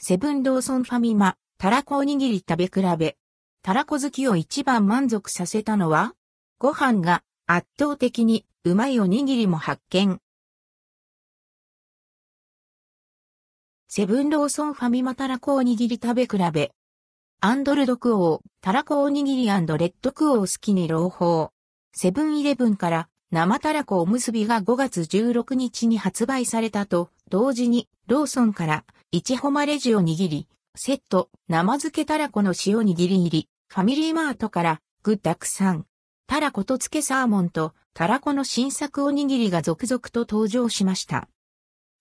セブンローソンファミマ、たらこおにぎり食べ比べ。たらこ好きを一番満足させたのはご飯が圧倒的にうまいおにぎりも発見。セブンローソンファミマたらこおにぎり食べ比べ。アンドルドクオー、たらこおにぎりレッドクオー好きに朗報。セブンイレブンから生たらこおむすびが5月16日に発売されたと、同時にローソンから一ホマレジおにぎり、セット、生漬けたらこの塩握り入り、ファミリーマートから、グッダクさん、たらことつけサーモンと、たらこの新作おにぎりが続々と登場しました。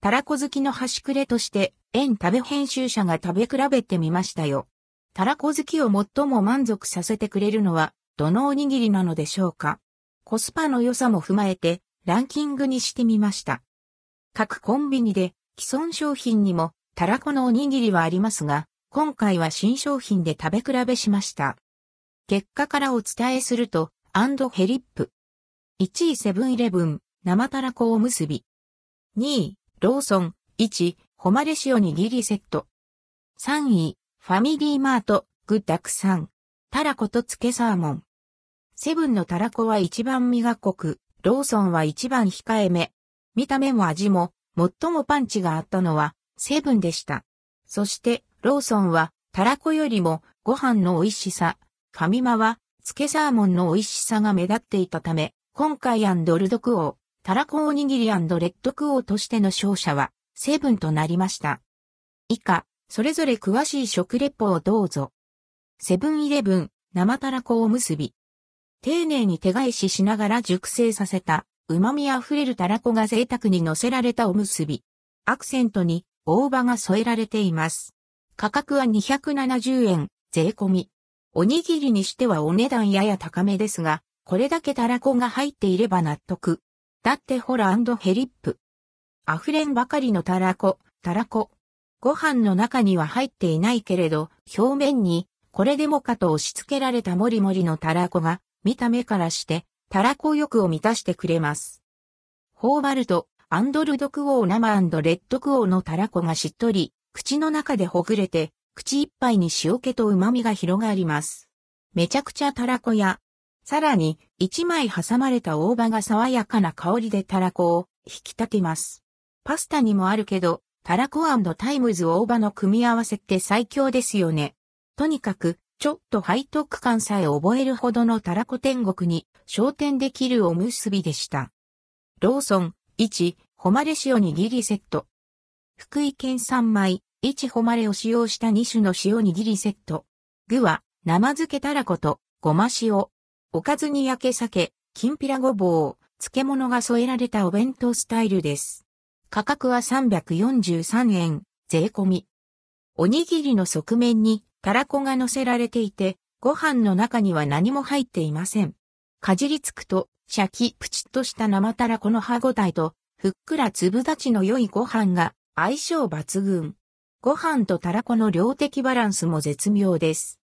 たらこ好きの端くれとして、園食べ編集者が食べ比べてみましたよ。たらこ好きを最も満足させてくれるのは、どのおにぎりなのでしょうか。コスパの良さも踏まえて、ランキングにしてみました。各コンビニで、既存商品にも、たらこのおにぎりはありますが、今回は新商品で食べ比べしました。結果からお伝えすると、アンドヘリップ。1位セブンイレブン、生たらこおむすび。2位、ローソン、いちほまれ塩にぎりセット。3位、ファミリーマート、具だくさん。たらこと漬けサーモン。セブンのたらこは一番身が濃く、ローソンは一番控えめ。見た目も味も、最もパンチがあったのは、セブンでした。そして、ローソンは、たらこよりもご飯の美味しさ、ファミマは、つけサーモンの美味しさが目立っていたため、今回アンドルドクオー、たらこおにぎりレッドクオーとしての勝者は、セブンとなりました。以下、それぞれ詳しい食レポをどうぞ。セブンイレブン、生たらこおむすび。丁寧に手返ししながら熟成させた、旨味あふれるたらこが贅沢に乗せられたおむすび。アクセントに、大葉が添えられています。価格は270円、税込み。おにぎりにしてはお値段やや高めですが、これだけたらこが入っていれば納得。だってホラヘリップ。溢れんばかりのたらこ、たらこ。ご飯の中には入っていないけれど、表面に、これでもかと押し付けられたもりもりのたらこが、見た目からして、たらこ欲を満たしてくれます。頬張ると、アンドルドクオー生レッドクオーのたらこがしっとり、口の中でほぐれて、口いっぱいに塩気と旨味が広がります。めちゃくちゃたらこや、さらに一枚挟まれた大葉が爽やかな香りでたらこを引き立てます。パスタにもあるけど、たらこタイムズ大葉の組み合わせって最強ですよね。とにかく、ちょっと背徳感さえ覚えるほどのたらこ天国に昇天できるおむすびでした。ローソン、いちほまれ塩にぎりセット。福井県産米、いちほまれを使用した2種の塩握りセット。具は、生漬けたらこと、ごま塩。おかずに焼き鮭、きんぴらごぼう、漬物が添えられたお弁当スタイルです。価格は343円、税込み。おにぎりの側面に、たらこが乗せられていて、ご飯の中には何も入っていません。かじりつくと、シャキプチッとした生たらこの歯ごたえと、ふっくら粒立ちの良いご飯が相性抜群。ご飯とたらこの量的バランスも絶妙です。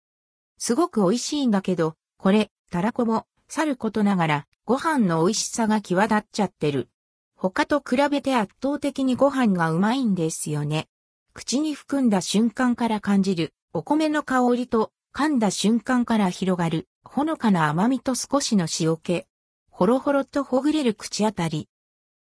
すごく美味しいんだけど、これ、たらこも、さることながら、ご飯の美味しさが際立っちゃってる。他と比べて圧倒的にご飯がうまいんですよね。口に含んだ瞬間から感じる、お米の香りと、噛んだ瞬間から広がる、ほのかな甘みと少しの塩気。ほろほろとほぐれる口当たり。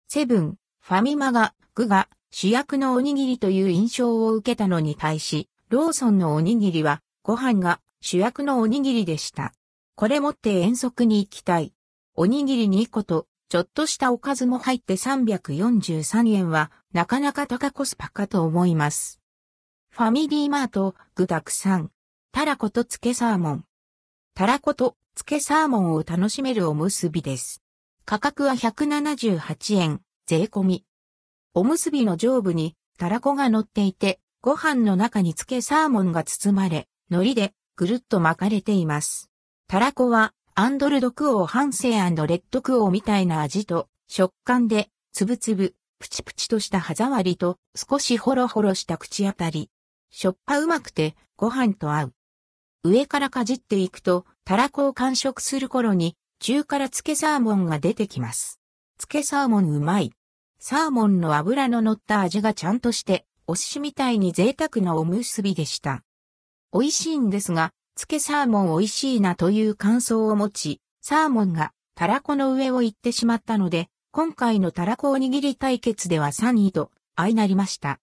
セブン、ファミマが、具が、主役のおにぎりという印象を受けたのに対し、ローソンのおにぎりは、ご飯が主役のおにぎりでした。これ持って遠足に行きたい。おにぎり2個と、ちょっとしたおかずも入って343円は、なかなか高コスパかと思います。ファミリーマート、具沢山。たらことつけサーモン。たらことつけサーモンを楽しめるおむすびです。価格は178円、税込み。おむすびの上部にたらこが乗っていて、ご飯の中につけサーモンが包まれ、海苔でぐるっと巻かれています。たらこは、アンドルドクオー半生レッドクオーみたいな味と食感で、つぶつぶ、プチプチとした歯触りと少しホロホロした口当たり。しょっぱうまくてご飯と合う。上からかじっていくと、たらこを完食する頃に、中から漬けサーモンが出てきます。漬けサーモンうまい。サーモンの油の乗った味がちゃんとして、お寿司みたいに贅沢なおむすびでした。美味しいんですが、漬けサーモン美味しいなという感想を持ち、サーモンがたらこの上を行ってしまったので、今回のたらこおにぎり対決では3位と相なりました。